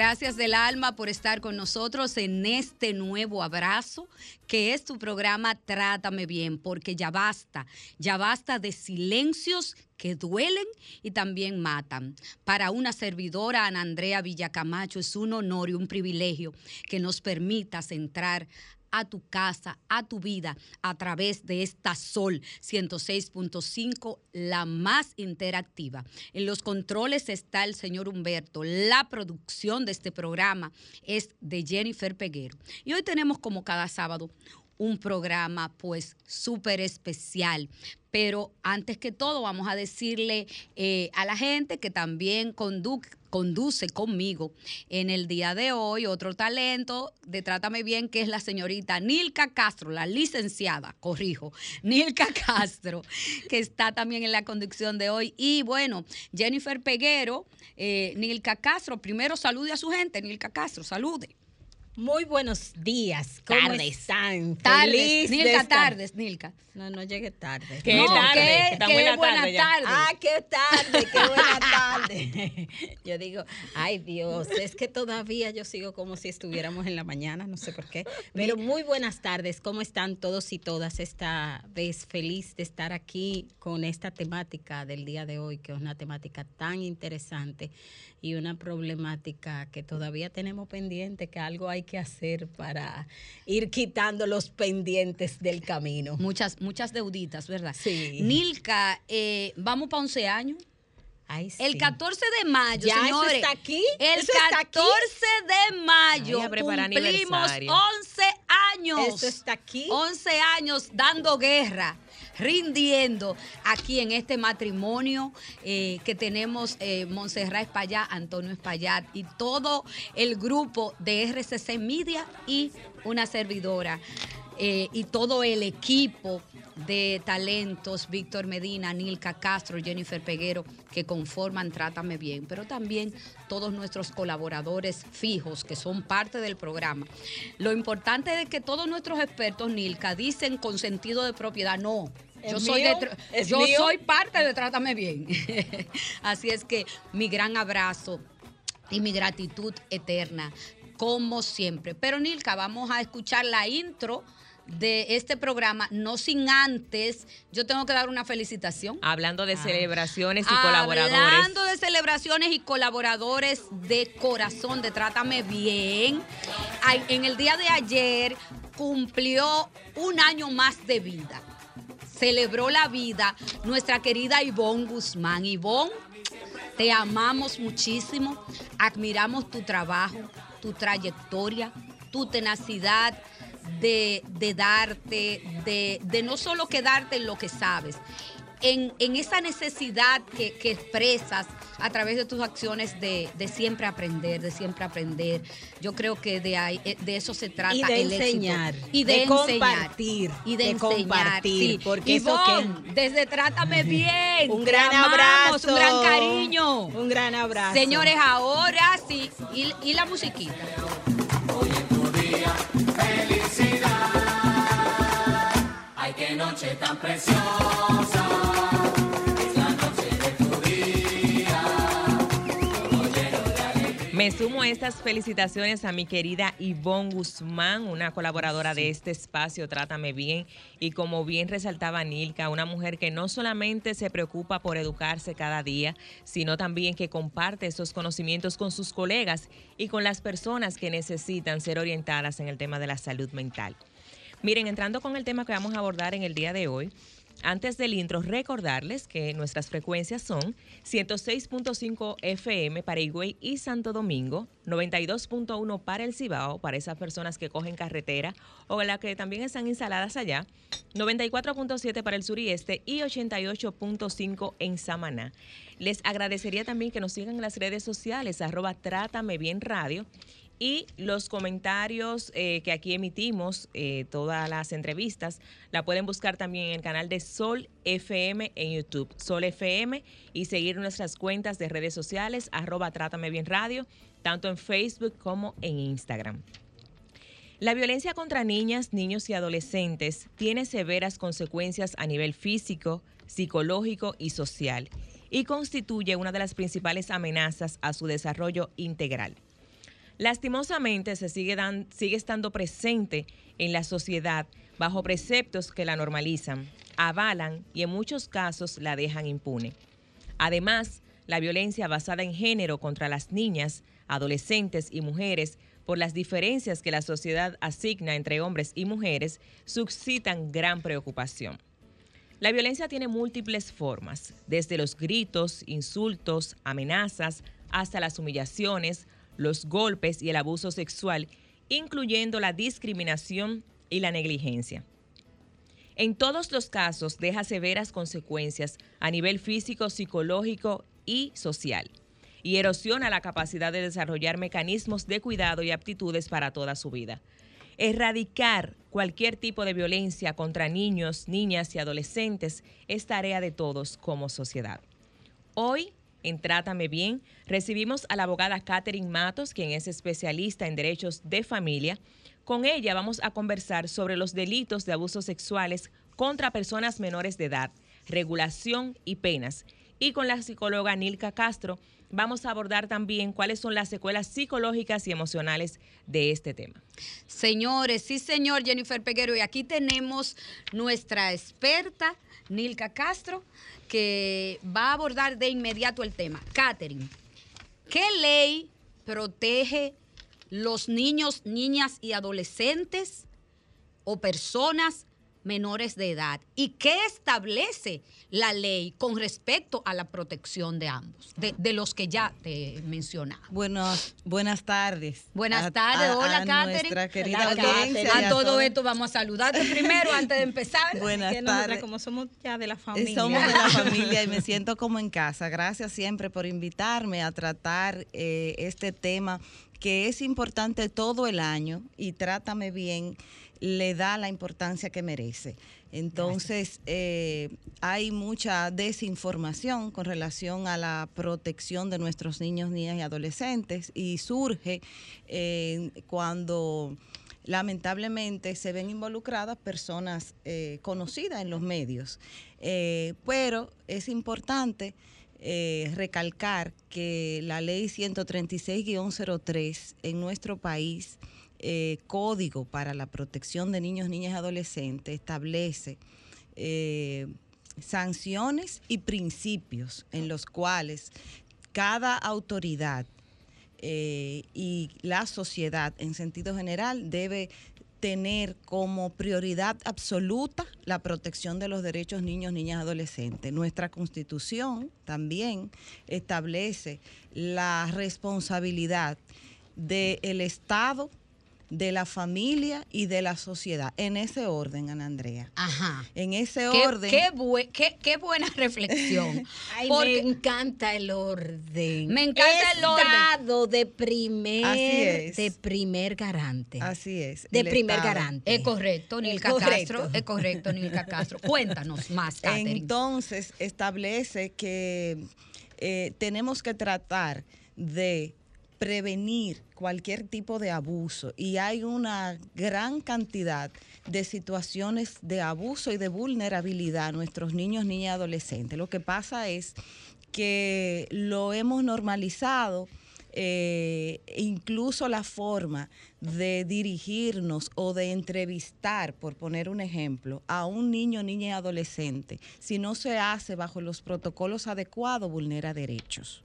Gracias del alma por estar con nosotros en este nuevo abrazo, que es tu programa Trátame Bien, porque ya basta, ya basta de silencios que duelen y también matan. Para una servidora, Ana Andrea Villacamacho, es un honor y un privilegio que nos permitas entrar a tu casa, a tu vida, a través de esta Sol 106.5, la más interactiva. En los controles está el señor Humberto. La producción de este programa es de Jennifer Peguero. Y hoy tenemos como cada sábado un programa pues súper especial. Pero antes que todo vamos a decirle eh, a la gente que también condu- conduce conmigo en el día de hoy otro talento de Trátame Bien, que es la señorita Nilka Castro, la licenciada, corrijo, Nilka Castro, que está también en la conducción de hoy. Y bueno, Jennifer Peguero, eh, Nilka Castro, primero salude a su gente, Nilka Castro, salude. Muy buenos días. ¿Cómo Tardes. están? Tardes, Nilka, tardes, Nilka. No, no llegué tarde. ¿Qué no, tarde? ¿qué- qué buena buena tarde tarde? Ah, qué tarde, qué buena tarde. Yo digo, ay Dios, es que todavía yo sigo como si estuviéramos en la mañana, no sé por qué. Pero muy buenas tardes, ¿cómo están todos y todas esta vez? Feliz de estar aquí con esta temática del día de hoy, que es una temática tan interesante y una problemática que todavía tenemos pendiente, que algo hay que hacer para ir quitando los pendientes del camino. Muchas, muchas deuditas, ¿verdad? Sí. Nilka, eh, vamos para 11 años. Ay, El sí. 14 de mayo, ¿Ya eso señores. está aquí? El ¿Eso está aquí? 14 de mayo Ay, cumplimos aniversario. 11 años. ¿Eso está aquí? 11 años dando guerra, rindiendo aquí en este matrimonio eh, que tenemos eh, Montserrat Espaillat, Antonio Espaillat y todo el grupo de RCC Media y una servidora. eh, y todo el equipo de talentos, Víctor Medina, Nilka Castro, Jennifer Peguero, que conforman Trátame Bien, pero también todos nuestros colaboradores fijos que son parte del programa. Lo importante es que todos nuestros expertos, Nilka, dicen con sentido de propiedad, no. ¿Es Yo, soy, yo mío? soy parte de Trátame Bien. Así es que mi gran abrazo y mi gratitud eterna, como siempre. Pero Nilka, vamos a escuchar la intro de este programa, no sin antes, yo tengo que dar una felicitación. Hablando de celebraciones y colaboradores. Hablando de celebraciones y colaboradores de corazón, de Trátame Bien. Ay, En el día de ayer cumplió un año más de vida. Celebró la vida nuestra querida Ivonne Guzmán. Ivonne, te amamos muchísimo, admiramos tu trabajo, tu trayectoria, tu tenacidad de, de darte, de, de no solo quedarte en lo que sabes, en, en esa necesidad que, que expresas a través de tus acciones de, de siempre aprender, de siempre aprender. Yo creo que de, ahí, eh, de eso se trata Y de el éxito. enseñar, y de, de enseñar. compartir, y de, de enseñar, compartir, sí. porque eso Ivonne, desde Trátame Bien, Un gran amamos, abrazo. un gran cariño. Un gran abrazo. Señores, ahora sí, y, y la musiquita. Ay, qué noche tan preciosa. Me sumo a estas felicitaciones a mi querida Ivonne Guzmán, una colaboradora de este espacio Trátame Bien. Y como bien resaltaba Nilka, una mujer que no solamente se preocupa por educarse cada día, sino también que comparte esos conocimientos con sus colegas y con las personas que necesitan ser orientadas en el tema de la salud mental. Miren, entrando con el tema que vamos a abordar en el día de hoy, antes del intro, recordarles que nuestras frecuencias son 106.5 FM para Higüey y Santo Domingo, 92.1 para el Cibao, para esas personas que cogen carretera o las que también están instaladas allá, 94.7 para el sur y este y 88.5 en Samaná. Les agradecería también que nos sigan en las redes sociales, arroba Trátame Bien Radio. Y los comentarios eh, que aquí emitimos, eh, todas las entrevistas, la pueden buscar también en el canal de Sol FM en YouTube, Sol FM, y seguir nuestras cuentas de redes sociales, arroba Trátame Bien Radio, tanto en Facebook como en Instagram. La violencia contra niñas, niños y adolescentes tiene severas consecuencias a nivel físico, psicológico y social, y constituye una de las principales amenazas a su desarrollo integral. Lastimosamente se sigue, sigue estando presente en la sociedad bajo preceptos que la normalizan, avalan y en muchos casos la dejan impune. Además, la violencia basada en género contra las niñas, adolescentes y mujeres por las diferencias que la sociedad asigna entre hombres y mujeres suscitan gran preocupación. La violencia tiene múltiples formas, desde los gritos, insultos, amenazas, hasta las humillaciones, los golpes y el abuso sexual, incluyendo la discriminación y la negligencia. En todos los casos deja severas consecuencias a nivel físico, psicológico y social y erosiona la capacidad de desarrollar mecanismos de cuidado y aptitudes para toda su vida. Erradicar cualquier tipo de violencia contra niños, niñas y adolescentes es tarea de todos como sociedad. Hoy, en Trátame Bien, recibimos a la abogada Catherine Matos, quien es especialista en derechos de familia. Con ella vamos a conversar sobre los delitos de abusos sexuales contra personas menores de edad, regulación y penas. Y con la psicóloga Nilka Castro vamos a abordar también cuáles son las secuelas psicológicas y emocionales de este tema. Señores, sí, señor Jennifer Peguero. Y aquí tenemos nuestra experta, Nilka Castro, que va a abordar de inmediato el tema. Catherine, ¿qué ley protege los niños, niñas y adolescentes o personas menores de edad? ¿Y qué establece la ley con respecto a la protección de ambos, de, de los que ya te mencionaba? Buenos, buenas tardes. Buenas A- tardes, hola a Catherine. Nuestra querida audiencia. A todo esto vamos a saludarte primero antes de empezar. Buenas Que tardes. como somos ya de la Eh, familia. Somos de la familia y me siento como en casa. Gracias siempre por invitarme a tratar eh, este tema que es importante todo el año y Trátame Bien le da la importancia que merece. Entonces, eh, hay mucha desinformación con relación a la protección de nuestros niños, niñas y adolescentes y surge eh, cuando lamentablemente se ven involucradas personas eh, conocidas en los medios. Pero es importante recalcar que la ley 136-03 en nuestro país, eh, Código para la Protección de Niños, Niñas y Adolescentes, establece eh, sanciones y principios en los cuales cada autoridad eh, y la sociedad en sentido general debe tener como prioridad absoluta la protección de los derechos niños, niñas adolescentes. Nuestra constitución también establece la responsabilidad del Estado, de la familia y de la sociedad. En ese orden, Ana Andrea. Ajá. En ese Qué, orden. qué qué- qué buena reflexión. Ay, Porque- me encanta el orden. Me encanta el orden. Estado de primer, Así es. de primer garante. Así es. de primer Estado. garante. Es correcto, Nilka correcto. Castro. Es correcto, Nilka Castro. Cuéntanos más, Catherine. Entonces establece que eh, tenemos que tratar de prevenir cualquier tipo de abuso y hay una gran cantidad de situaciones de abuso y de vulnerabilidad a nuestros niños, niñas y adolescentes. Lo que pasa es que lo hemos normalizado eh, incluso la forma de dirigirnos o de entrevistar, por poner un ejemplo, a un niño, niña y adolescente, si no se hace bajo los protocolos adecuados, vulnera derechos.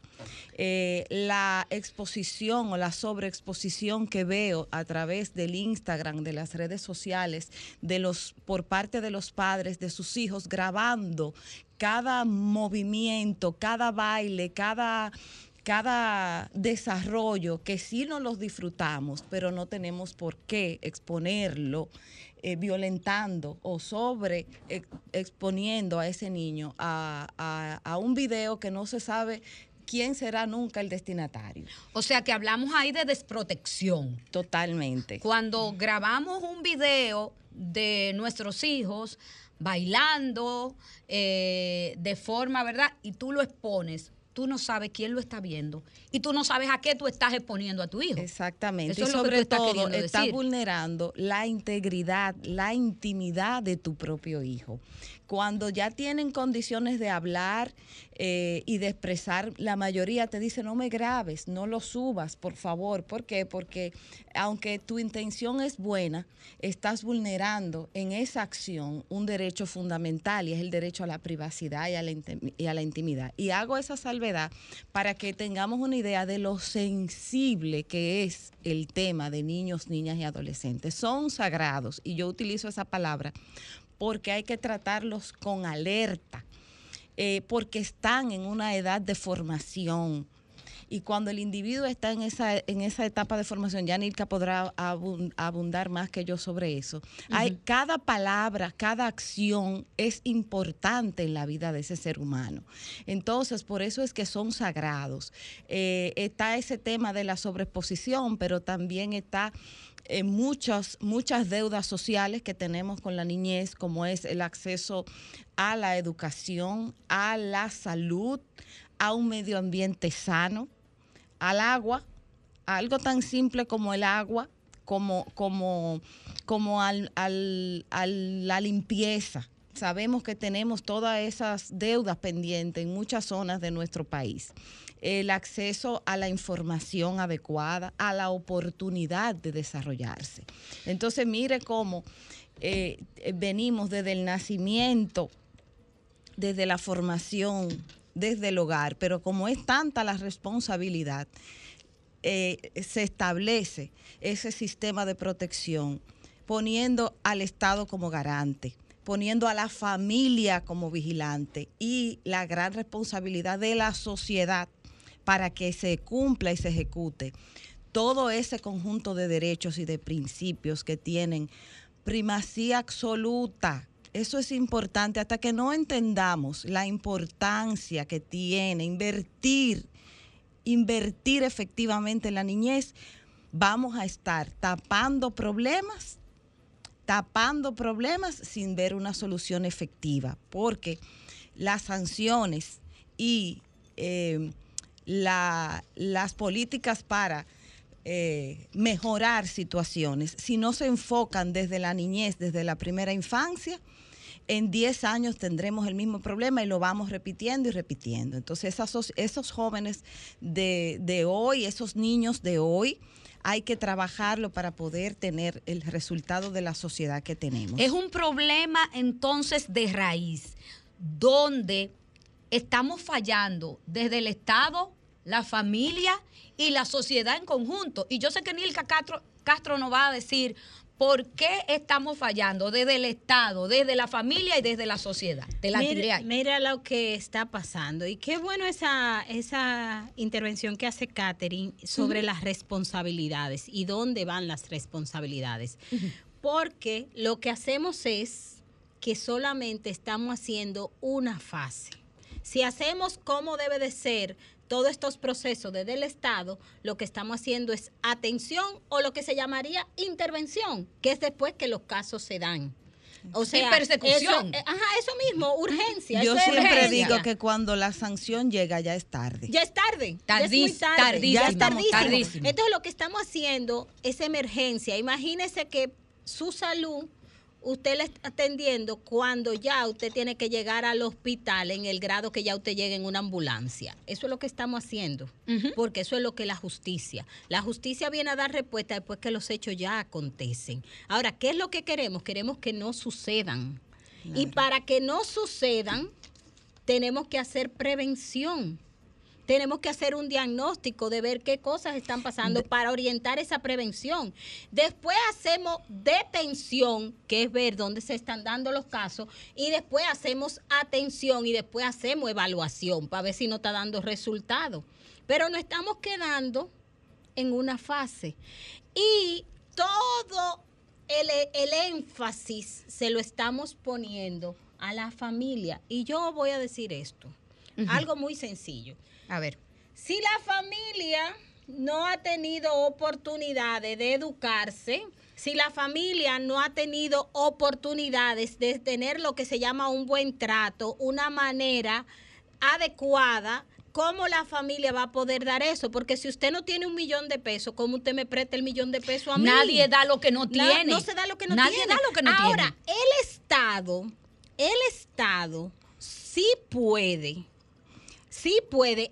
Eh, la exposición o la sobreexposición que veo a través del Instagram, de las redes sociales, de los, por parte de los padres de sus hijos, grabando cada movimiento, cada baile, cada cada desarrollo que sí nos los disfrutamos, pero no tenemos por qué exponerlo eh, violentando o sobre ex- exponiendo a ese niño a, a- a un video que no se sabe quién será nunca el destinatario. O sea que hablamos ahí de desprotección. Totalmente. Cuando grabamos un video de nuestros hijos bailando eh, de forma, ¿verdad? Y tú lo expones, tú no sabes quién lo está viendo y tú no sabes a qué tú estás exponiendo a tu hijo. Exactamente. Eso y es lo que tú sobre estás todo estás vulnerando la integridad, la intimidad de tu propio hijo. Cuando ya tienen condiciones de hablar eh, y de expresar, la mayoría te dice no me grabes, no lo subas, por favor. ¿Por qué? Porque aunque tu intención es buena, estás vulnerando en esa acción un derecho fundamental y es el derecho a la privacidad y a la, intim- y a la intimidad. Y hago esa salvedad para que tengamos una idea de lo sensible que es el tema de niños, niñas y adolescentes. Son sagrados y yo utilizo esa palabra porque hay que tratarlos con alerta, eh, porque están en una edad de formación. Y cuando el individuo está en esa, en esa etapa de formación, ya Nilka podrá abun- abundar más que yo sobre eso. Hay, cada palabra, cada acción es importante en la vida de ese ser humano. Entonces, por eso es que son sagrados. Eh, está ese tema de la sobreexposición, pero también está eh, muchas, muchas deudas sociales que tenemos con la niñez, como es el acceso a la educación, a la salud, a un medio ambiente sano, al agua, algo tan simple como el agua, como, como, como al, al- a la limpieza. Sabemos que tenemos todas esas deudas pendientes en muchas zonas de nuestro país. El acceso a la información adecuada, a la oportunidad de desarrollarse. Entonces, mire cómo eh, venimos desde el nacimiento desde la formación, desde el hogar, pero como es tanta la responsabilidad, eh, se establece ese sistema de protección poniendo al Estado como garante, poniendo a la familia como vigilante y la gran responsabilidad de la sociedad para que se cumpla y se ejecute todo ese conjunto de derechos y de principios que tienen primacía absoluta. Eso es importante hasta que no entendamos la importancia que tiene invertir, invertir efectivamente en la niñez, vamos a estar tapando problemas, tapando problemas sin ver una solución efectiva, porque las sanciones y eh, la- las políticas para eh, mejorar situaciones, si no se enfocan desde la niñez, desde la primera infancia, en 10 años tendremos el mismo problema y lo vamos repitiendo y repitiendo. Entonces, esos, esos jóvenes de, de hoy, esos niños de hoy, hay que trabajarlo para poder tener el resultado de la sociedad que tenemos. Es un problema entonces de raíz, donde estamos fallando desde el Estado, la familia y la sociedad en conjunto. Y yo sé que Nilka Castro, Castro nos va a decir por qué estamos fallando desde el Estado, desde la familia y desde la sociedad. Te la tiré Mira, ahí. mira lo que está pasando. Y qué bueno esa, esa intervención que hace Catherine sobre las responsabilidades y dónde van las responsabilidades. Porque lo que hacemos es que solamente estamos haciendo una fase. Si hacemos como debe de ser todos estos procesos desde el Estado, lo que estamos haciendo es atención o lo que se llamaría intervención, que es después que los casos se dan. O persecución. eso- ajá, eso mismo, urgencia. Yo siempre urgencia. digo que cuando la sanción llega ya es tarde. Ya es tarde. ya es tarde. tardísimo, Ya es tardísimo. tardísimo. Entonces lo que estamos haciendo es emergencia. Imagínese que su salud usted le está atendiendo cuando ya usted tiene que llegar al hospital en el grado que ya usted llegue en una ambulancia. Eso es lo que estamos haciendo, porque eso es lo que es la justicia. La justicia viene a dar respuesta después que los hechos ya acontecen. Ahora, ¿qué es lo que queremos? Queremos que no sucedan. Y para que no sucedan, tenemos que hacer prevención. Tenemos que hacer un diagnóstico de ver qué cosas están pasando para orientar esa prevención. Después hacemos detención, que es ver dónde se están dando los casos, y después hacemos atención y después hacemos evaluación para ver si no está dando resultados. Pero no estamos quedando en una fase. Y todo el, el énfasis se lo estamos poniendo a la familia. Y yo voy a decir esto, algo muy sencillo. A ver. Si la familia no ha tenido oportunidades de educarse, si la familia no ha tenido oportunidades de tener lo que se llama un buen trato, una manera adecuada, ¿cómo la familia va a poder dar eso? Porque si usted no tiene un millón de pesos, ¿cómo usted me presta el millón de pesos a mí? Nadie da lo que no tiene. No se da lo que no Nadie tiene. da lo que no Ahora, tiene. el Estado, el Estado sí puede, sí puede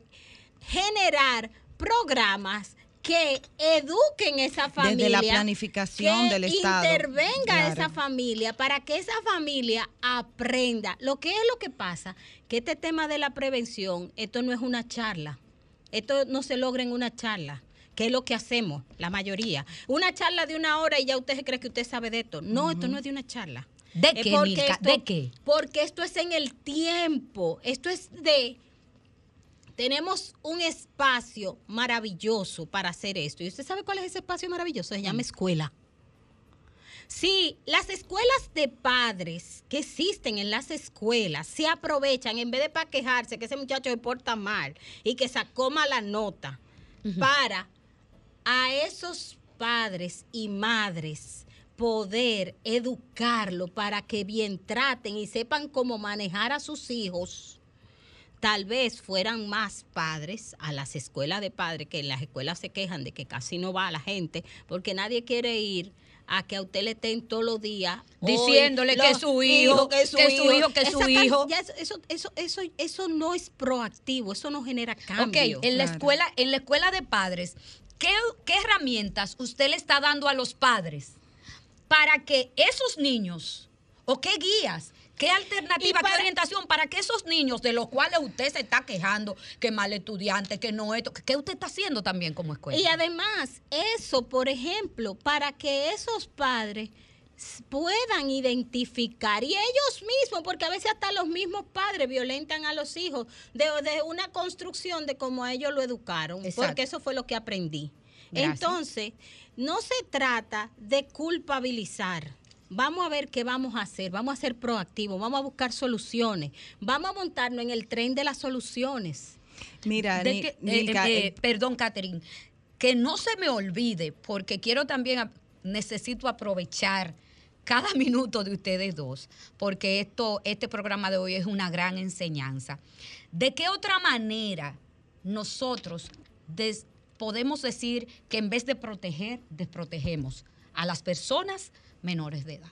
generar programas que eduquen esa familia. Desde la planificación que del Estado. intervenga Claro. esa familia para que esa familia aprenda. Lo que es lo que pasa, que este tema de la prevención, esto no es una charla. Esto no se logra en una charla. que es lo que hacemos, la mayoría. Una charla de una hora y ya usted cree que usted sabe de esto. No, esto no es de una charla. ¿De qué, esto- ¿De qué? Porque esto es en el tiempo. Esto es de tenemos un espacio maravilloso para hacer esto. ¿Y usted sabe cuál es ese espacio maravilloso? Se llama escuela. Sí, las escuelas de padres que existen en las escuelas se aprovechan en vez de para quejarse que ese muchacho se porta mal y que sacó mala nota para a esos padres y madres poder educarlo para que bien traten y sepan cómo manejar a sus hijos tal vez fueran más padres a las escuelas de padres, que en las escuelas se quejan de que casi no va la gente, porque nadie quiere ir a que a usted le estén todos los días Diciéndole que su hijo, que es su hijo, que su hijo. eso, eso, eso, eso, no es proactivo, eso no genera cambio. En la escuela, en la escuela de padres, ¿qué, qué herramientas usted le está dando a los padres para que esos niños, o qué guías, qué alternativa, para- qué orientación para que esos niños de los cuales usted se está quejando, que mal estudiante, que no esto, ¿qué usted está haciendo también como escuela? Y además, eso, por ejemplo, para que esos padres puedan identificar y ellos mismos, porque a veces hasta los mismos padres violentan a los hijos de, de una construcción de cómo a ellos lo educaron, Exacto. porque eso fue lo que aprendí. Gracias. Entonces, no se trata de culpabilizar. Vamos a ver qué vamos a hacer, vamos a ser proactivos, vamos a buscar soluciones, vamos a montarnos en el tren de las soluciones. Mira, De Ni- eh, eh, eh, perdón, Catherine, que no se me olvide, porque quiero también, necesito aprovechar cada minuto de ustedes dos, porque esto, este programa de hoy es una gran enseñanza. ¿De qué otra manera nosotros des- podemos decir que en vez de proteger, desprotegemos a las personas menores de edad?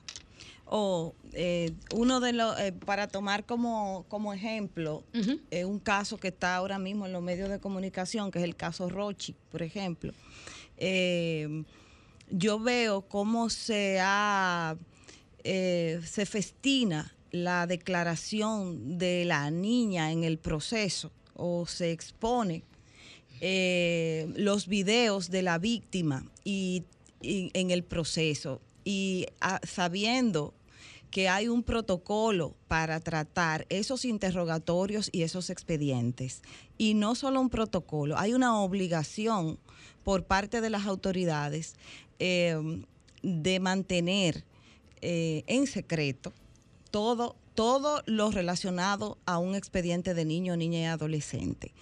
O eh, uno de los, eh, para tomar como, como ejemplo, eh, un caso que está ahora mismo en los medios de comunicación, que es el caso Rochi, por ejemplo. Eh, yo veo cómo se ha, se festina la declaración de la niña en el proceso o se expone eh, los videos de la víctima y, y en el proceso y ah, sabiendo que hay un protocolo para tratar esos interrogatorios y esos expedientes. Y no solo un protocolo, hay una obligación por parte de las autoridades eh, de mantener eh, en secreto todo, todo lo relacionado a un expediente de niño, niña y adolescente.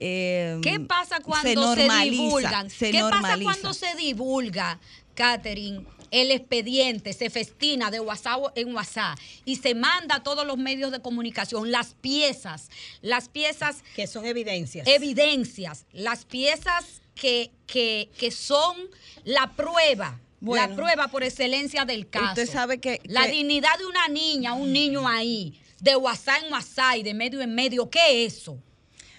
Eh, ¿Qué pasa cuando se divulgan? se ¿Qué pasa cuando se divulga, Catherine? El expediente se festina de WhatsApp en WhatsApp y se manda a todos los medios de comunicación las piezas, las piezas Que son evidencias. evidencias, las piezas que, que, que son la prueba. Bueno. la prueba por excelencia del caso. Usted sabe que- La que- dignidad de una niña, un niño ahí, de WhatsApp en WhatsApp y de medio en medio, ¿qué es eso?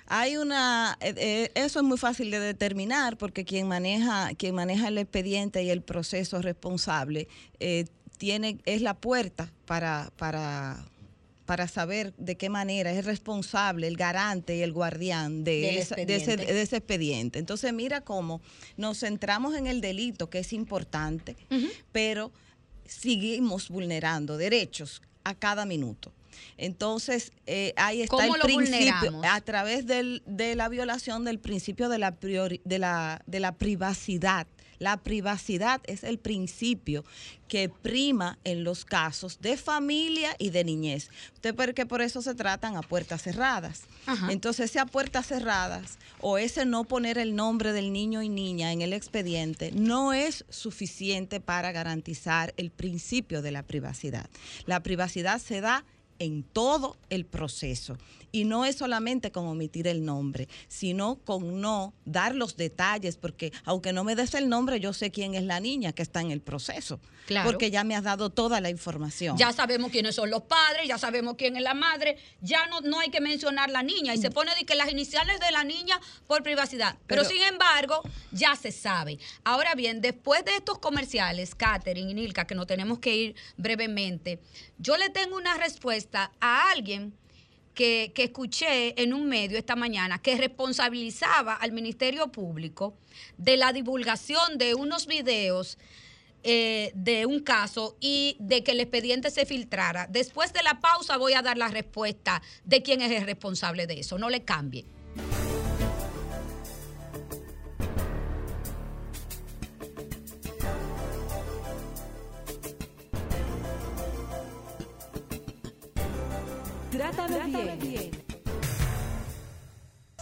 Hay una, eh, eh, eso es muy fácil de determinar porque quien maneja, quien maneja el expediente y el proceso responsable eh, tiene, es la puerta para, para, para saber de qué manera es responsable el garante y el guardián de, esa- de ese, de ese expediente. Entonces mira cómo nos centramos en el delito, que es importante, pero seguimos vulnerando derechos a cada minuto. Entonces, eh, ahí está ¿Cómo el lo principio, vulneramos? a través del- de la violación del principio de la, priori- de, la, de la privacidad. La privacidad es el principio que prima en los casos de familia y de niñez. Usted ve que por eso se tratan a puertas cerradas. Ajá. Entonces, ese a puertas cerradas o ese no poner el nombre del niño y niña en el expediente no es suficiente para garantizar el principio de la privacidad. La privacidad se da en todo el proceso. Y no es solamente con omitir el nombre, sino con no dar los detalles, porque aunque no me des el nombre, yo sé quién es la niña que está en el proceso. Claro. Porque ya me has dado toda la información. Ya sabemos quiénes son los padres, ya sabemos quién es la madre, ya no, no hay que mencionar la niña y se pone de que las iniciales de la niña por privacidad. Pero, Pero- sin embargo, ya se sabe. Ahora bien, después de estos comerciales, Catherine y Nilka, que nos tenemos que ir brevemente, yo le tengo una respuesta a alguien que, escuché en un medio esta mañana que responsabilizaba al Ministerio Público de la divulgación de unos videos eh, de un caso y de que el expediente se filtrara. Después de la pausa voy a dar la respuesta de quién es el responsable de eso. No le cambie. Trátame bien.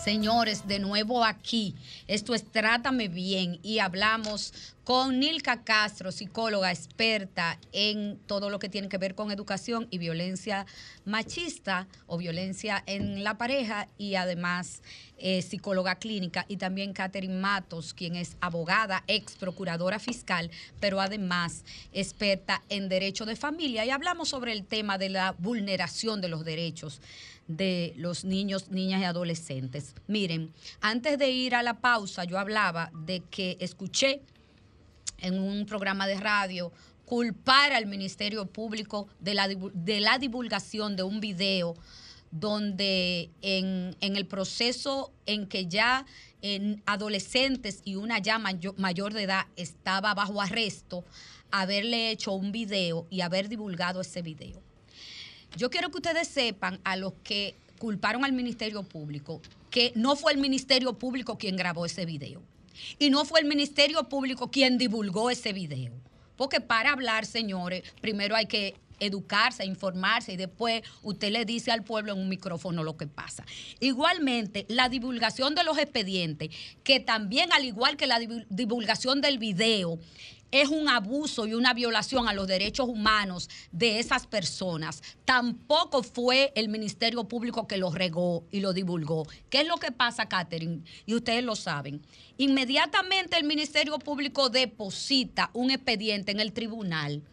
Señores, de nuevo aquí. Esto es Trátame Bien y hablamos con Nilka Castro, psicóloga experta en todo lo que tiene que ver con educación y violencia machista o violencia en la pareja y además eh, psicóloga clínica y también Catherine Matos, quien es abogada, ex procuradora fiscal, pero además experta en derecho de familia y hablamos sobre el tema de la vulneración de los derechos de los niños, niñas y adolescentes. Miren, antes de ir a la pausa, yo hablaba de que escuché en un programa de radio culpar al Ministerio Público de la, de la divulgación de un video donde en, en el proceso en que ya en adolescentes y una ya mayo- mayor de edad estaba bajo arresto, haberle hecho un video y haber divulgado ese video. Yo quiero que ustedes sepan a los que culparon al Ministerio Público que no fue el Ministerio Público quien grabó ese video y no fue el Ministerio Público quien divulgó ese video. Porque para hablar, señores, primero hay que educarse, informarse y después usted le dice al pueblo en un micrófono lo que pasa. Igualmente, la divulgación de los expedientes, que también al igual que la divu- divulgación del video, es un abuso y una violación a los derechos humanos de esas personas. Tampoco fue el Ministerio Público que lo regó y lo divulgó. ¿Qué es lo que pasa, Catherine? Y ustedes lo saben. Inmediatamente el Ministerio Público deposita un expediente en el tribunal.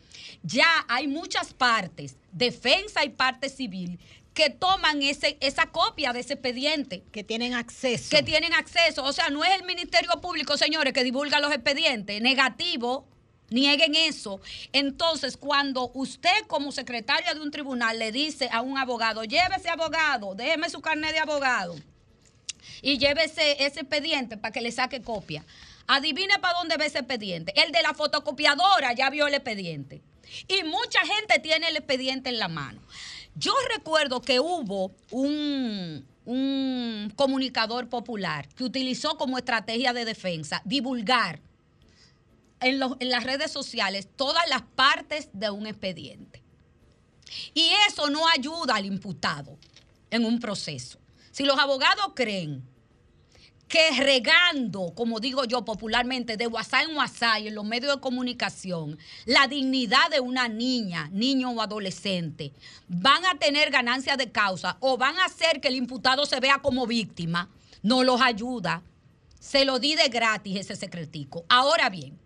Ya hay muchas partes, defensa y parte civil, que toman ese, esa copia de ese expediente. Que tienen acceso. Que tienen acceso. O sea, no es el Ministerio Público, señores, que divulga los expedientes. Negativo. Nieguen eso. Entonces, cuando usted como secretaria de un tribunal le dice a un abogado, llévese abogado, déjeme su carnet de abogado y llévese ese expediente para que le saque copia. Adivine para dónde ve ese expediente. El de la fotocopiadora ya vio el expediente. Y mucha gente tiene el expediente en la mano. Yo recuerdo que hubo un, un comunicador popular que utilizó como estrategia de defensa divulgar en, las redes sociales todas las partes de un expediente. Y eso no ayuda al imputado en un proceso. Si los abogados creen que regando, como digo yo popularmente, de WhatsApp en WhatsApp y en los medios de comunicación, la dignidad de una niña, niño o adolescente, van a tener ganancia de causa o van a hacer que el imputado se vea como víctima, no los ayuda. Se lo di de gratis ese secretico. Ahora bien,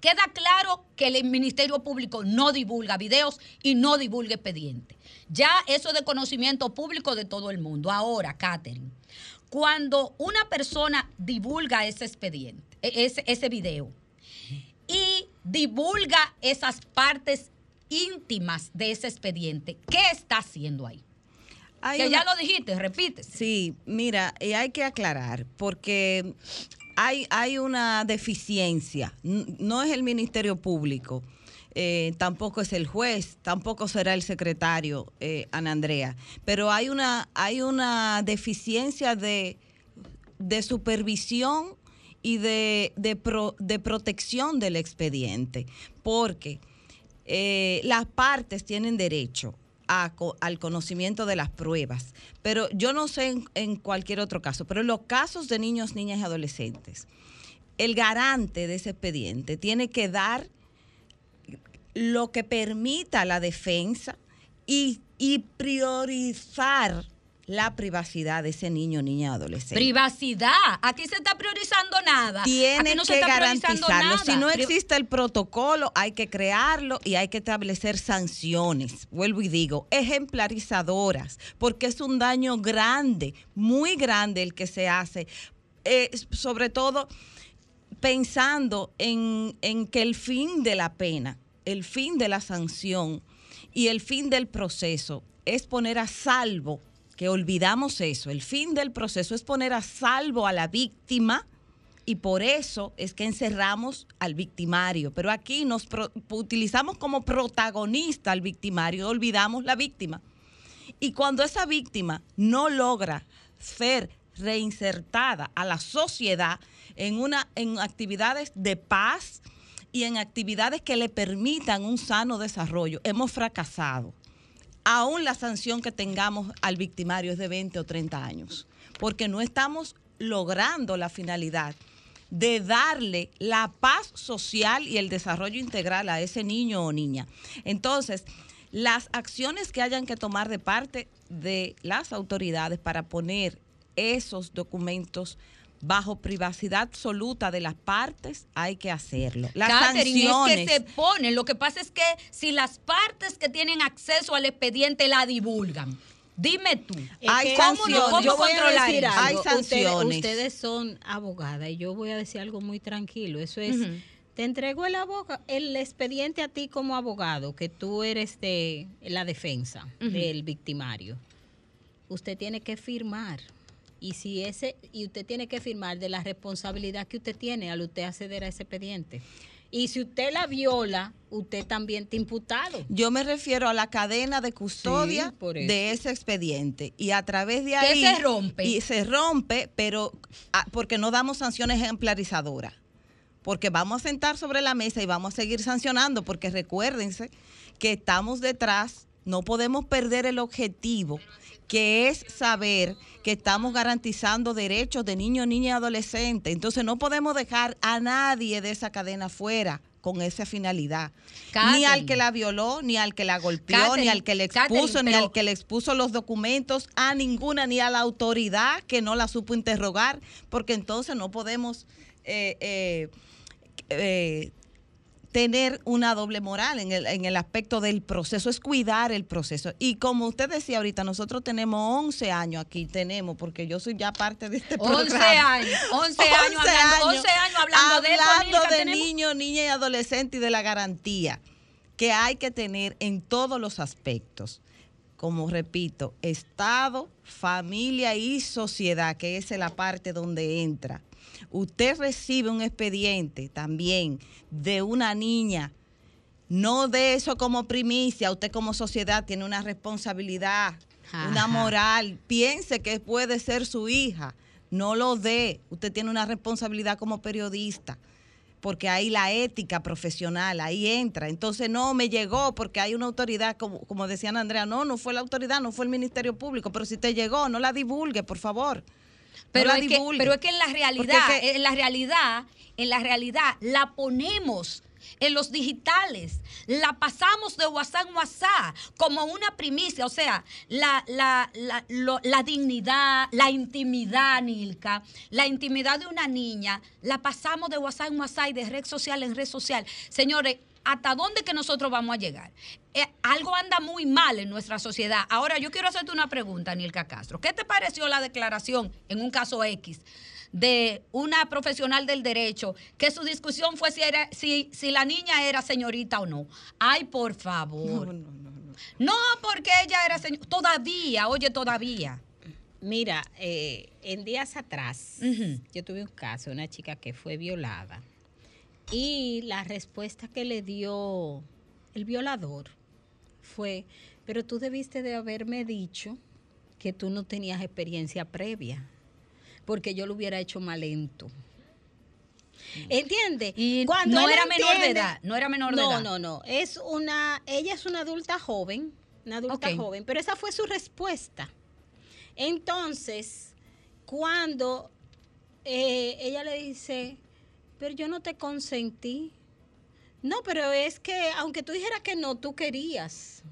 queda claro que el Ministerio Público no divulga videos y no divulga expedientes. Ya eso es de conocimiento público de todo el mundo. Ahora, Catherine, cuando una persona divulga ese expediente, e- ese, ese video, y divulga esas partes íntimas de ese expediente, ¿qué está haciendo ahí? Hay que ya lo dijiste, repite. Sí, mira, y hay que aclarar, porque hay, hay una deficiencia. No es el Ministerio Público, eh, tampoco es el juez, tampoco será el secretario, eh, Ana Andrea, pero hay una, hay una deficiencia de, de supervisión y de, de protección del expediente, porque eh, las partes tienen derecho al conocimiento de las pruebas, pero yo no sé en, cualquier otro caso, pero en los casos de niños, niñas y adolescentes, el garante de ese expediente tiene que dar lo que permita la defensa y priorizar la privacidad de ese niño, niña, adolescente. Privacidad. Aquí se está priorizando nada. Tiene no se que garantizarlo. nada. Si no existe el protocolo, hay que crearlo y hay que establecer sanciones. Vuelvo y digo, ejemplarizadoras, porque es un daño grande, muy grande el que se hace. Eh, sobre todo pensando en, en que el fin de la pena, el fin de la sanción y el fin del proceso es poner a salvo, que olvidamos eso, el fin del proceso es poner a salvo a la víctima y por eso es que encerramos al victimario. Pero aquí nos utilizamos como protagonista al victimario, olvidamos la víctima. Y cuando esa víctima no logra ser reinsertada a la sociedad en, una, en actividades de paz y en actividades que le permitan un sano desarrollo, hemos fracasado. Aún la sanción que tengamos al victimario es de 20 o 30 años, porque no estamos logrando la finalidad de darle la paz social y el desarrollo integral a ese niño o niña. Entonces, las acciones que hayan que tomar de parte de las autoridades para poner esos documentos bajo privacidad absoluta de las partes, hay que hacerlo. Las Catherine, sanciones. es que se ponen. Lo que pasa es que si las partes que tienen acceso al expediente la divulgan, dime tú. Hay sanciones. ¿cómo yo voy a decir algo. Hay Ustedes- sanciones. Ustedes, son abogadas y yo voy a decir algo muy tranquilo. Eso es, te entrego el, aboga- el expediente a ti como abogado, que tú eres de la defensa del victimario. Usted tiene que firmar. Y si ese y usted tiene que firmar de la responsabilidad que usted tiene al usted acceder a ese expediente. Y si usted la viola, usted también está imputado. Yo me refiero a la cadena de custodia Sí, de ese expediente y a través de Que ahí se rompe. y se rompe, pero ah, porque no damos sanciones ejemplarizadoras. Porque vamos a sentar sobre la mesa y vamos a seguir sancionando porque recuérdense que estamos detrás no podemos perder el objetivo, que es saber que estamos garantizando derechos de niños, niñas y adolescentes. Entonces no podemos dejar a nadie de esa cadena fuera con esa finalidad. Ni al que la violó, ni al que la golpeó, ni al que le Catherine, expuso, ni al que le expuso los documentos, a ninguna, ni a la autoridad que no la supo interrogar, porque entonces no podemos eh, eh, eh, tener una doble moral en el, en el aspecto del proceso, es cuidar el proceso. Y como usted decía ahorita, nosotros tenemos 11 años aquí, tenemos, porque yo soy ya parte de este 11 programa. años, 11 años hablando, 11 años hablando de Hablando de niños, niñas y adolescentes y de la garantía que hay que tener en todos los aspectos. Como repito, Estado, familia y sociedad, que esa es la parte donde entra. Usted recibe un expediente también de una niña no de eso como primicia, usted como sociedad tiene una responsabilidad, una moral. Piense que puede ser su hija, no lo dé. Usted tiene una responsabilidad como periodista, porque ahí la ética profesional, ahí entra. Entonces, no, me llegó porque hay una autoridad, como, como decían Andrea, no, no fue la autoridad, no fue el Ministerio Público, pero si te llegó, no la divulgue, por favor. Pero, es que, pero es que en la realidad, que- en la realidad, en la realidad, la ponemos en los digitales, la pasamos de WhatsApp en WhatsApp como una primicia, o sea, la, la, la, lo- la dignidad, la intimidad, Nilka, la intimidad de una niña, la pasamos de WhatsApp en WhatsApp y de red social en red social. Señores, ¿hasta dónde que nosotros vamos a llegar? Eh, algo anda muy mal en nuestra sociedad. Ahora, yo quiero hacerte una pregunta, Nilka Castro. ¿Qué te pareció la declaración en un caso X de una profesional del derecho que su discusión fue si, era, si, si la niña era señorita o no? Ay, por favor. No, porque ella era señorita. Todavía, oye, todavía. Mira, eh, en días atrás yo tuve un caso, una chica que fue violada y la respuesta que le dio el violador fue, pero tú debiste de haberme dicho que tú no tenías experiencia previa, porque yo lo hubiera hecho más lento. ¿Entiende? Y Cuando no era menor de edad, no era menor de no, edad. No, no, Es una, ella es una adulta joven, una adulta joven, pero esa fue su respuesta. Entonces, cuando eh, ella le dice, pero yo no te consentí. No, pero es que aunque tú dijeras que no, tú querías.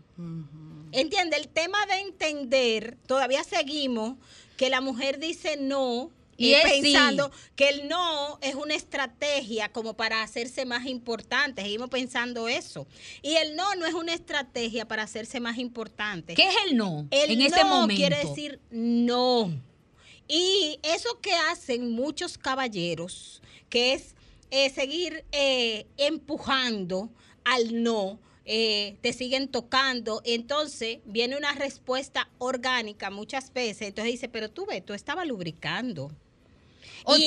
Entiende, el tema de entender, todavía seguimos que la mujer dice no Y sí. pensando que el no es una estrategia como para hacerse más importante. Seguimos pensando eso. Y el no no es una estrategia para hacerse más importante. ¿Qué es el no El en no ese momento? quiere decir no. Y eso que hacen muchos caballeros, que es eh, seguir eh, empujando al no, eh, te siguen tocando, entonces viene una respuesta orgánica muchas veces, entonces dice, pero tú ves, tú estabas lubricando. O tú-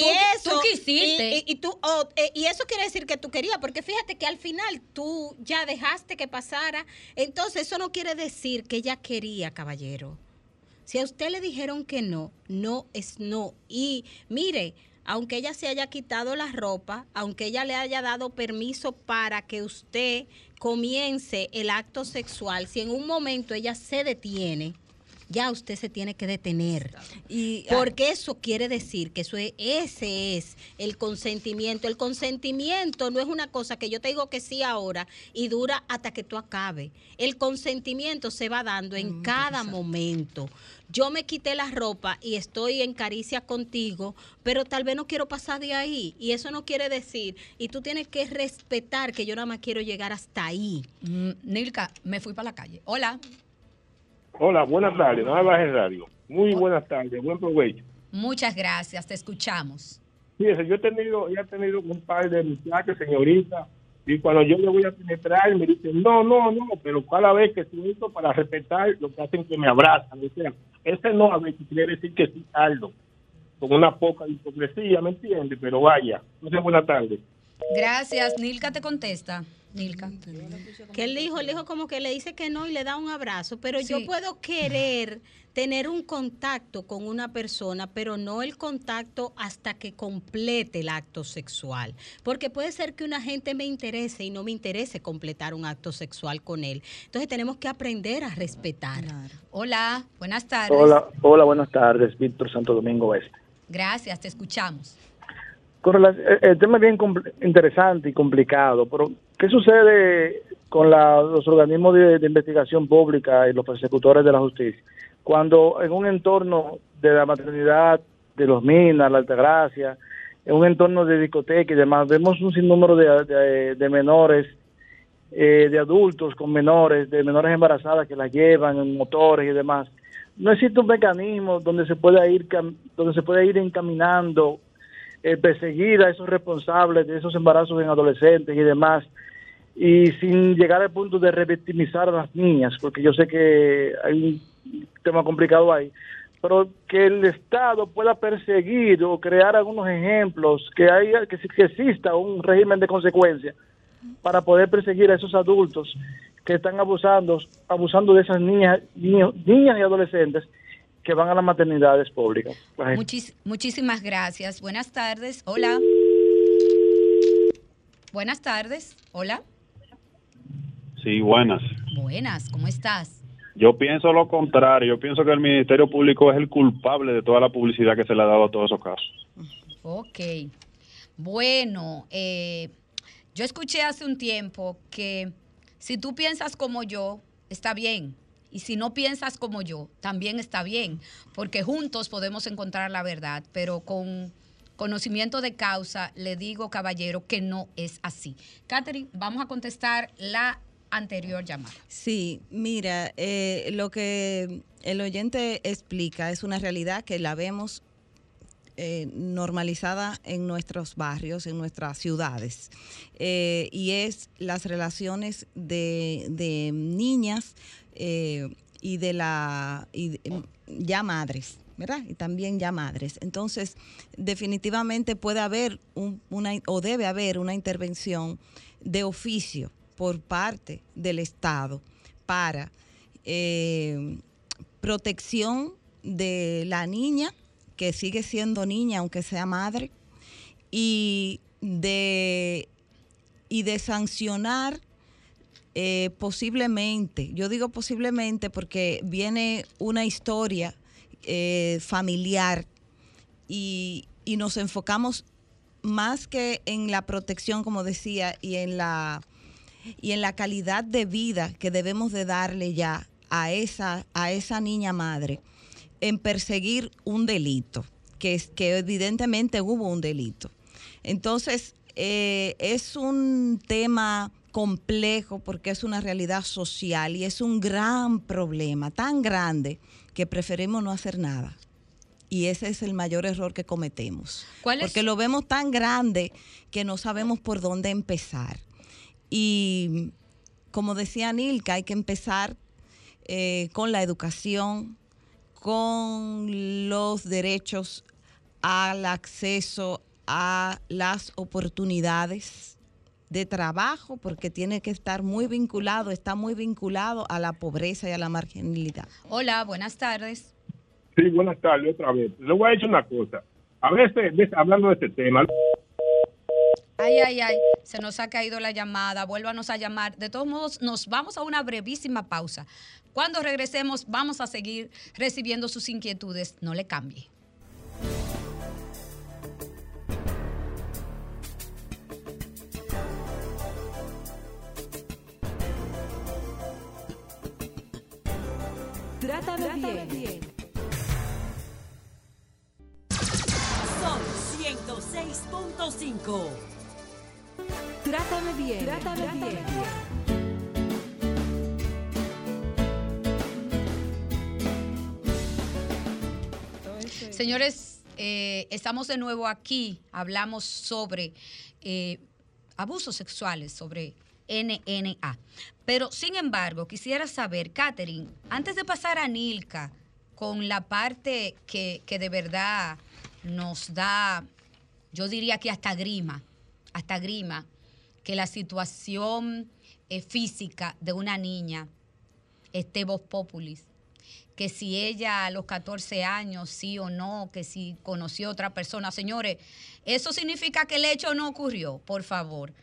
tú quisiste. Y, y- y tú, o, eh, y eso quiere decir que tú querías, porque fíjate que al final tú ya dejaste que pasara. Entonces, eso no quiere decir que ella quería, caballero. Si a usted le dijeron que no, no es no. Y mire, aunque ella se haya quitado la ropa, aunque ella le haya dado permiso para que usted comience el acto sexual, si en un momento ella se detiene, ya usted se tiene que detener. Y, Porque eso quiere decir que eso es- ese es el consentimiento. El consentimiento no es una cosa que yo te digo que sí ahora y dura hasta que tú acabes. El consentimiento se va dando en cada momento. Yo me quité la ropa y estoy en caricia contigo, pero tal vez no quiero pasar de ahí. Y eso no quiere decir, y tú tienes que respetar que yo nada más quiero llegar hasta ahí. Mm, Nilka, me fui para la calle. Hola. Hola, buenas tardes. No me bajes radio. Muy buenas tardes. Buen provecho. Muchas gracias, te escuchamos. Fíjese, yo he tenido, he tenido un par de muchachos, señorita, y cuando yo le voy a penetrar, me dicen, no, no, no, pero cada vez que siento para respetar, lo que hacen que me abrazan. O sea, ese no a veces quiere decir que sí algo, con una poca hipocresía, ¿me entiende? Pero vaya, entonces buenas tardes. Gracias, Nilka te contesta. Nilka. Que él dijo, él dijo como que le dice que no y le da un abrazo, pero yo puedo querer tener un contacto con una persona, pero no el contacto hasta que complete el acto sexual. Porque puede ser que una gente me interese y no me interese completar un acto sexual con él. Entonces tenemos que aprender a respetar. Hola, buenas tardes. Hola, hola, buenas tardes, Víctor Santo Domingo Oeste. Gracias, te escuchamos. Con rela- el, tema es bien interesante y complicado, pero ¿qué sucede con la- los organismos de, investigación pública y los persecutores de la justicia? Cuando en un entorno de la maternidad, de los Minas, la Altagracia, en un entorno de discoteca y demás, vemos un sinnúmero de, de- menores, eh, de adultos con menores, de menores embarazadas que las llevan en motores y demás. No existe un mecanismo donde se pueda ir, donde se pueda ir encaminando eh, perseguir a esos responsables de esos embarazos en adolescentes y demás, y sin llegar al punto de revictimizar a las niñas, porque yo sé que hay un tema complicado ahí, pero que el Estado pueda perseguir o crear algunos ejemplos, que haya que, que exista un régimen de consecuencia para poder perseguir a esos adultos que están abusando abusando de esas niñas niños, niñas y adolescentes que van a las maternidades públicas. La gente- Muchis- muchísimas gracias. Buenas tardes. Hola. Buenas tardes. Hola. Sí, buenas. Buenas, ¿cómo estás? Yo pienso lo contrario. Yo pienso que el Ministerio Público es el culpable de toda la publicidad que se le ha dado a todos esos casos. Ok. Bueno, eh, yo escuché hace un tiempo que si tú piensas como yo, está bien. Y si no piensas como yo, también está bien. Porque juntos podemos encontrar la verdad. Pero con conocimiento de causa, le digo, caballero, que no es así. Catherine, vamos a contestar la anterior llamada. Sí, mira, eh, lo que el oyente explica es una realidad que la vemos eh, normalizada en nuestros barrios, en nuestras ciudades, Eh, y es las relaciones de, de niñas eh, y de la y de- ya madres. ¿verdad? Y también ya madres. Entonces, definitivamente puede haber un- una o debe haber una intervención de oficio por parte del Estado para eh, protección de la niña, que sigue siendo niña aunque sea madre, y de, y de sancionar eh, posiblemente, yo digo posiblemente porque viene una historia eh, familiar y, y nos enfocamos más que en la protección, como decía, y en la y en la calidad de vida que debemos de darle ya a esa, a esa niña madre, en perseguir un delito, que, es, que evidentemente hubo un delito. Entonces, eh, es un tema complejo porque es una realidad social y es un gran problema, tan grande que preferimos no hacer nada. Y ese es el mayor error que cometemos. ¿Cuál es? Porque lo vemos tan grande que no sabemos por dónde empezar. Y como decía Nilka, hay que empezar eh, con la educación, con los derechos al acceso a las oportunidades de trabajo, porque tiene que estar muy vinculado, está muy vinculado a la pobreza y a la marginalidad. Hola, buenas tardes. Sí, buenas tardes otra vez. Le voy a decir una cosa. A veces, hablando de este tema, Ay, ay, ay, se nos ha caído la llamada, vuélvanos a llamar. De todos modos, nos vamos a una brevísima pausa. Cuando regresemos, vamos a seguir recibiendo sus inquietudes. No le cambie. Trátame bien. Sol 106.5. Trátame bien. Trátame bien. Señores, eh, estamos de nuevo aquí. Hablamos sobre eh, abusos sexuales, sobre NNA. Pero, sin embargo, quisiera saber, Catherine, antes de pasar a Nilka con la parte que, que de verdad nos da, yo diría que hasta grima, hasta grima, que la situación eh, física de una niña esté voz populis, que si ella a los 14 años sí o no, que si conoció a otra persona, señores, eso significa que el hecho no ocurrió, por favor.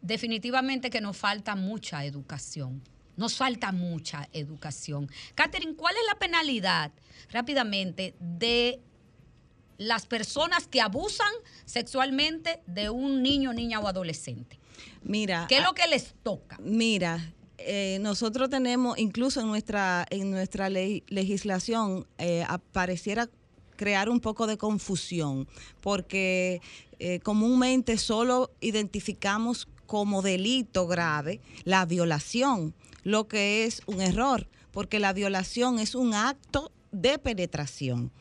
Definitivamente que nos falta mucha educación. Nos falta mucha educación. Catherine, ¿cuál es la penalidad rápidamente de las personas que abusan sexualmente de un niño, niña o adolescente? Mira. ¿Qué es lo que les toca? Mira, eh, nosotros tenemos, incluso en nuestra, en nuestra ley- legislación, eh, apareciera crear un poco de confusión, porque eh, comúnmente solo identificamos como delito grave la violación, lo que es un error, porque la violación es un acto de penetración.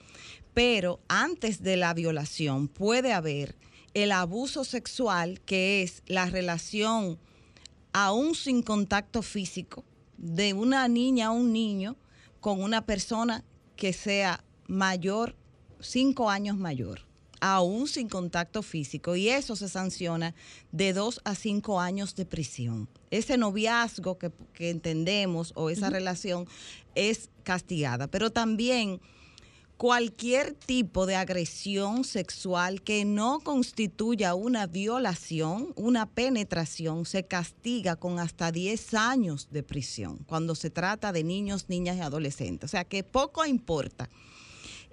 Pero antes de la violación puede haber el abuso sexual, que es la relación aún sin contacto físico de una niña o un niño con una persona que sea mayor, cinco años mayor, aún sin contacto físico. Y eso se sanciona de dos a cinco años de prisión. Ese noviazgo que, que entendemos o esa relación es castigada. Pero también cualquier tipo de agresión sexual que no constituya una violación, una penetración, se castiga con hasta 10 años de prisión cuando se trata de niños, niñas y adolescentes. O sea que poco importa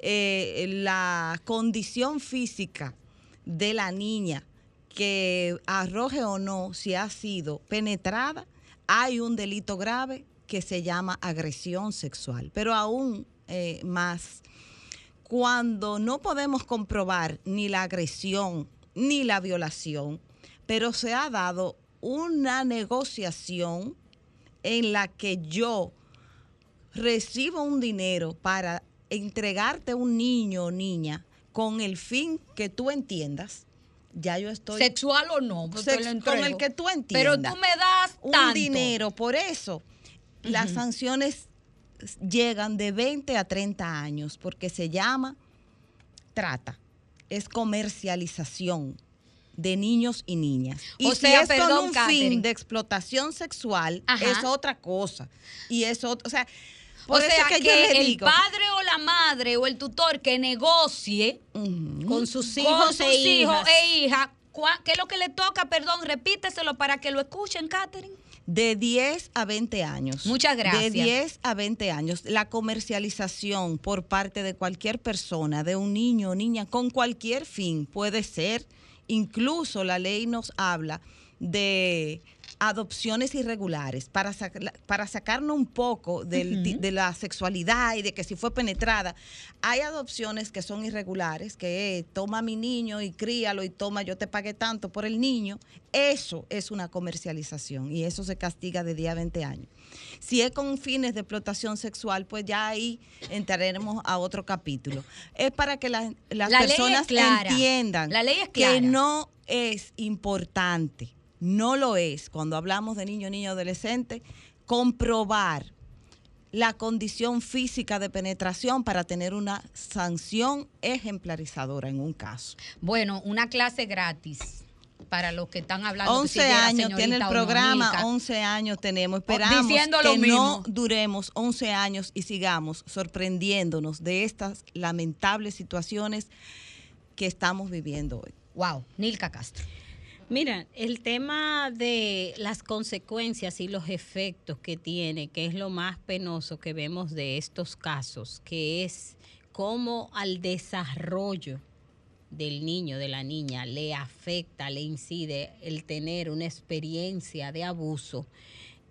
eh, la condición física de la niña que arroje o no si ha sido penetrada, hay un delito grave que se llama agresión sexual. Pero aún eh, más, cuando no podemos comprobar ni la agresión ni la violación, pero se ha dado una negociación en la que yo recibo un dinero para entregarte un niño o niña con el fin que tú entiendas, ya yo estoy... Sexual o no, pues Sex- lo con el que tú Pero entiendas. tú me das un tanto. dinero. Por eso, las sanciones llegan de 20 a 30 años, porque se llama trata, es comercialización de niños y niñas. Y O si sea, es perdón, con un Catherine. fin de explotación sexual, Ajá. es otra cosa. Y es otro, o sea, por o eso sea, que, que, el digo, padre o la madre o el tutor que negocie Con sus con hijos sus e hijos hijas. e hijas, ¿qué es lo que le toca? Perdón, repíteselo para que lo escuchen, Catherine. De 10 a 20 años. Muchas gracias. De 10 a 20 años. La comercialización por parte de cualquier persona, de un niño o niña, con cualquier fin, puede ser. Incluso la ley nos habla de adopciones irregulares para, sac- para sacarnos un poco del ti- de la sexualidad y de que si fue penetrada. Hay adopciones que son irregulares, que eh, toma a mi niño y críalo y toma, yo te pagué tanto por el niño. Eso es una comercialización y eso se castiga de 10 a 20 años. Si es con fines de explotación sexual, pues ya ahí entraremos a otro capítulo. Es para que la- las La personas entiendan La ley es que no es importante, no lo es cuando hablamos de niño, niño, adolescente, comprobar la condición física de penetración para tener una sanción ejemplarizadora en un caso. Bueno, una clase gratis para los que están hablando. que 11 si llega años tiene el programa, Nilka. 11 años tenemos. Esperamos diciendo que no duremos 11 años y sigamos sorprendiéndonos de estas lamentables situaciones que estamos viviendo hoy. Wow, Nilka Castro. Mira, el tema de las consecuencias y los efectos que tiene, que es lo más penoso que vemos de estos casos, que es cómo al desarrollo del niño, de la niña, le afecta, le incide el tener una experiencia de abuso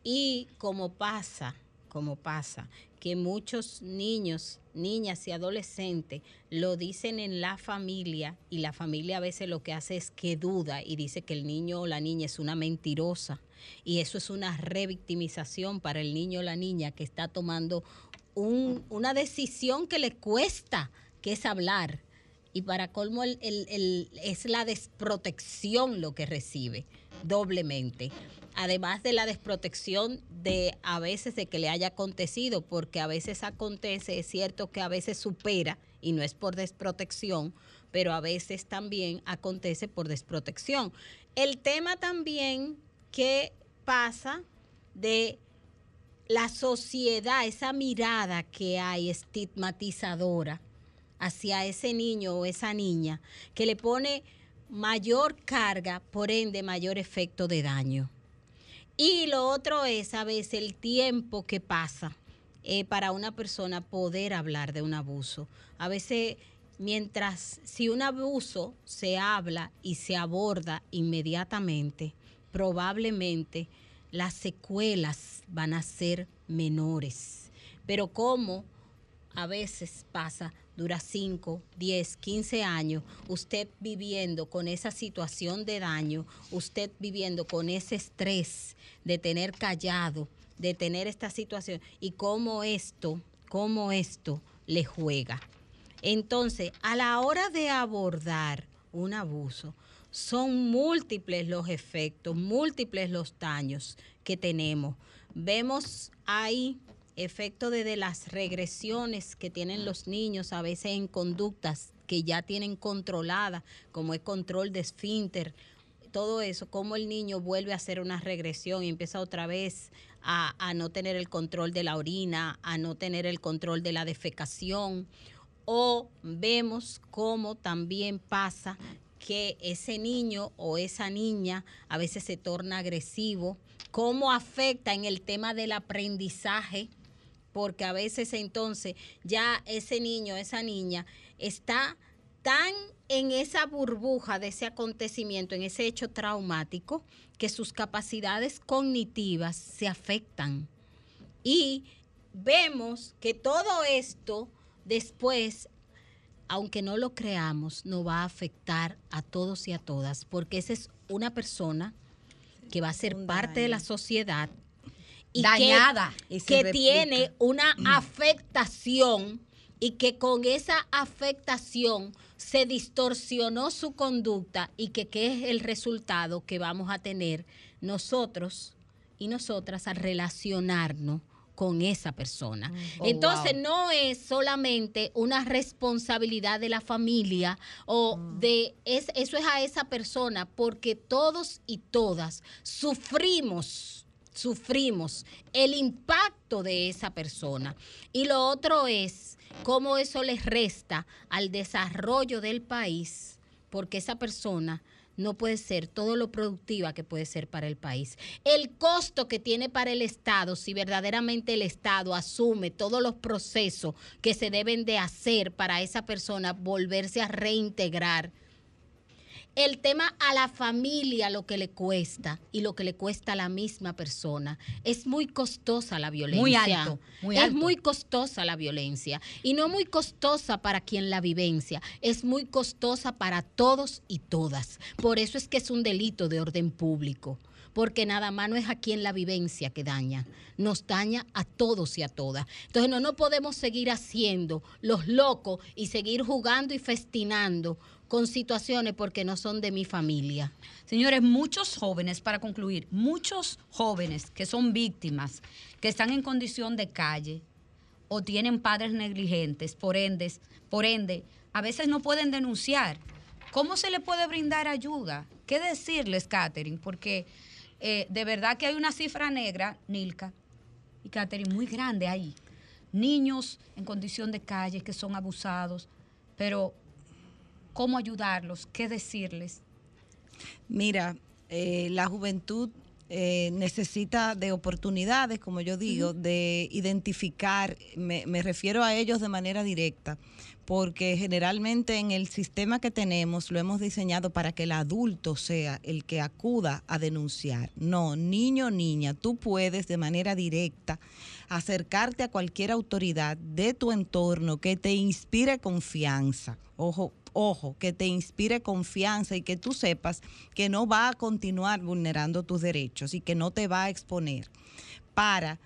y como pasa, como pasa, que muchos niños, niñas y adolescentes lo dicen en la familia y la familia a veces lo que hace es que duda y dice que el niño o la niña es una mentirosa y eso es una revictimización para el niño o la niña que está tomando un- una decisión que le cuesta, que es hablar. Y para colmo es la desprotección lo que recibe doblemente. Además de la desprotección de a veces de que le haya acontecido, porque a veces acontece, es cierto que a veces supera, y no es por desprotección, pero a veces también acontece por desprotección. El tema también que pasa de la sociedad, esa mirada que hay estigmatizadora hacia ese niño o esa niña, que le pone mayor carga, por ende mayor efecto de daño. Y lo otro es a veces el tiempo que pasa eh, para una persona poder hablar de un abuso. A veces, mientras, si un abuso se habla y se aborda inmediatamente, probablemente las secuelas van a ser menores. Pero como a veces pasa, dura 5, 10, 15 años, usted viviendo con esa situación de daño, usted viviendo con ese estrés de tener callado, de tener esta situación y cómo esto, cómo esto le juega. Entonces, a la hora de abordar un abuso, son múltiples los efectos, múltiples los daños que tenemos. Vemos ahí efecto de, de las regresiones que tienen los niños a veces en conductas que ya tienen controlada, como es control de esfínter, todo eso, cómo el niño vuelve a hacer una regresión y empieza otra vez a, a no tener el control de la orina, a no tener el control de la defecación. O vemos cómo también pasa que ese niño o esa niña a veces se torna agresivo, cómo afecta en el tema del aprendizaje, porque a veces entonces ya ese niño, esa niña está tan en esa burbuja de ese acontecimiento, en ese hecho traumático, que sus capacidades cognitivas se afectan. Y vemos que todo esto después, aunque no lo creamos, nos va a afectar a todos y a todas, porque esa es una persona que va a ser parte de la sociedad y Dañada. que, Y tiene una afectación y que con esa afectación se distorsionó su conducta y que qué es el resultado que vamos a tener nosotros y nosotras al relacionarnos con esa persona. Oh, Entonces wow. no es solamente una responsabilidad de la familia o de es, eso es a esa persona porque todos y todas sufrimos sufrimos el impacto de esa persona. Y lo otro es cómo eso les resta al desarrollo del país, porque esa persona no puede ser todo lo productiva que puede ser para el país. El costo que tiene para el Estado, si verdaderamente el Estado asume todos los procesos que se deben de hacer para esa persona volverse a reintegrar. El tema a la familia, lo que le cuesta y lo que le cuesta a la misma persona. Es muy costosa la violencia. Muy alto, muy es muy costosa la violencia. Y no muy costosa para quien la vivencia, es muy costosa para todos y todas. Por eso es que es un delito de orden público. Porque nada más no es a quien la vivencia que daña, nos daña a todos y a todas. Entonces no, no podemos seguir haciendo los locos y seguir jugando y festinando con situaciones porque no son de mi familia. Señores, muchos jóvenes, para concluir, muchos jóvenes que son víctimas, que están en condición de calle o tienen padres negligentes, por ende, por ende, a veces no pueden denunciar. ¿Cómo se le puede brindar ayuda? ¿Qué decirles, Catherine? Porque eh, de verdad que hay una cifra negra, Nilka y Catherine, muy grande ahí. Niños en condición de calle que son abusados, pero ¿cómo ayudarlos? ¿Qué decirles? Mira, eh, la juventud eh, necesita de oportunidades, como yo digo, de identificar, me, me refiero a ellos de manera directa, porque generalmente en el sistema que tenemos lo hemos diseñado para que el adulto sea el que acuda a denunciar. No, niño o niña, tú puedes de manera directa acercarte a cualquier autoridad de tu entorno que te inspire confianza. Ojo, ojo, que te inspire confianza y que tú sepas que no va a continuar vulnerando tus derechos y que no te va a exponer. Para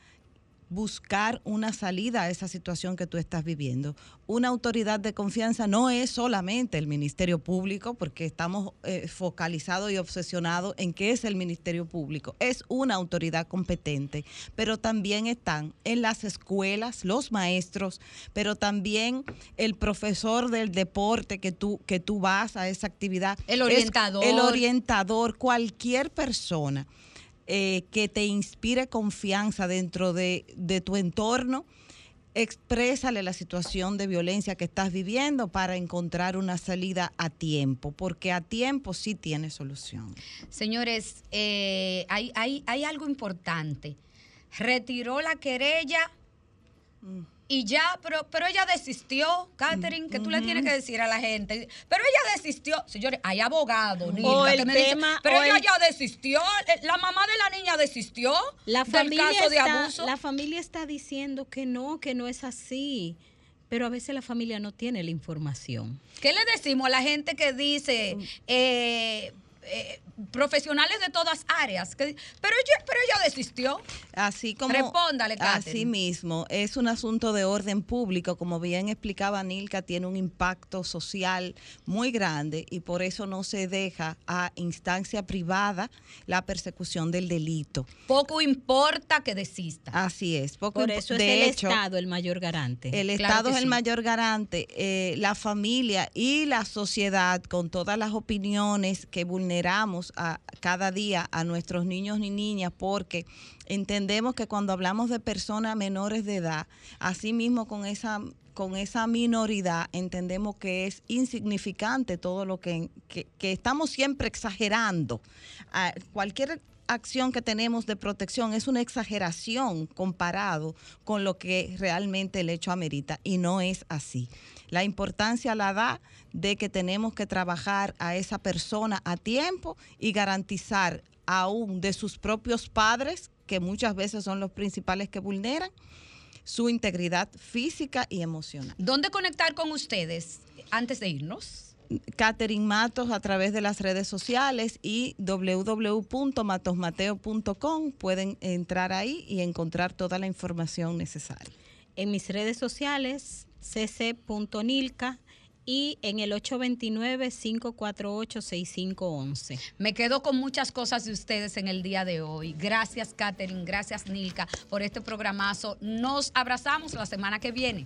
buscar una salida a esa situación que tú estás viviendo. Una autoridad de confianza no es solamente el Ministerio Público, porque estamos eh, focalizados y obsesionados en qué es el Ministerio Público. Es una autoridad competente, pero también están en las escuelas los maestros, pero también el profesor del deporte que tú, que tú vas a esa actividad. El Es orientador. el orientador, cualquier persona eh, que te inspire confianza dentro de, de tu entorno, exprésale la situación de violencia que estás viviendo para encontrar una salida a tiempo, porque a tiempo sí tiene solución. Señores, eh, hay, hay, hay algo importante. Retiró la querella y ya, pero, pero ella desistió, Catherine, que tú le tienes que decir a la gente. Pero ella desistió. Señores, hay abogados, O el que me tema- pero o ella el- ya desistió. eh, La mamá de la niña desistió La del familia, caso de está, abuso. la familia está diciendo que no, que no es así. Pero a veces la familia no tiene la información. ¿Qué le decimos a la gente que dice eh, eh, profesionales de todas áreas? Que, pero, ella, pero ella desistió. Así como Respóndale, Catherine. así mismo, es un asunto de orden público, como bien explicaba Nilka, tiene un impacto social muy grande y por eso no se deja a instancia privada la persecución del delito. Poco importa que desista. Así es. Poco Por eso es de el hecho, Estado el mayor garante. El Claro Estado es el sí. mayor garante, eh, la familia y la sociedad con todas las opiniones que vulneramos a, cada día a nuestros niños y niñas porque entendemos que cuando hablamos de personas menores de edad, asimismo con esa con esa minoridad entendemos que es insignificante todo lo que, que, estamos siempre exagerando. Ah, cualquier acción que tenemos de protección es una exageración comparado con lo que realmente el hecho amerita y no es así. La importancia la da de que tenemos que trabajar a esa persona a tiempo y garantizar aún de sus propios padres, que muchas veces son los principales que vulneran, su integridad física y emocional. ¿Dónde conectar con ustedes antes de irnos? Catherine Matos a través de las redes sociales y www.matosmateo.com pueden entrar ahí y encontrar toda la información necesaria. En mis redes sociales, cc.nilka y en el 829-548-6511. Me quedo con muchas cosas de ustedes en el día de hoy. Gracias, Catherine. Gracias, Nilka, por este programazo. Nos abrazamos la semana que viene.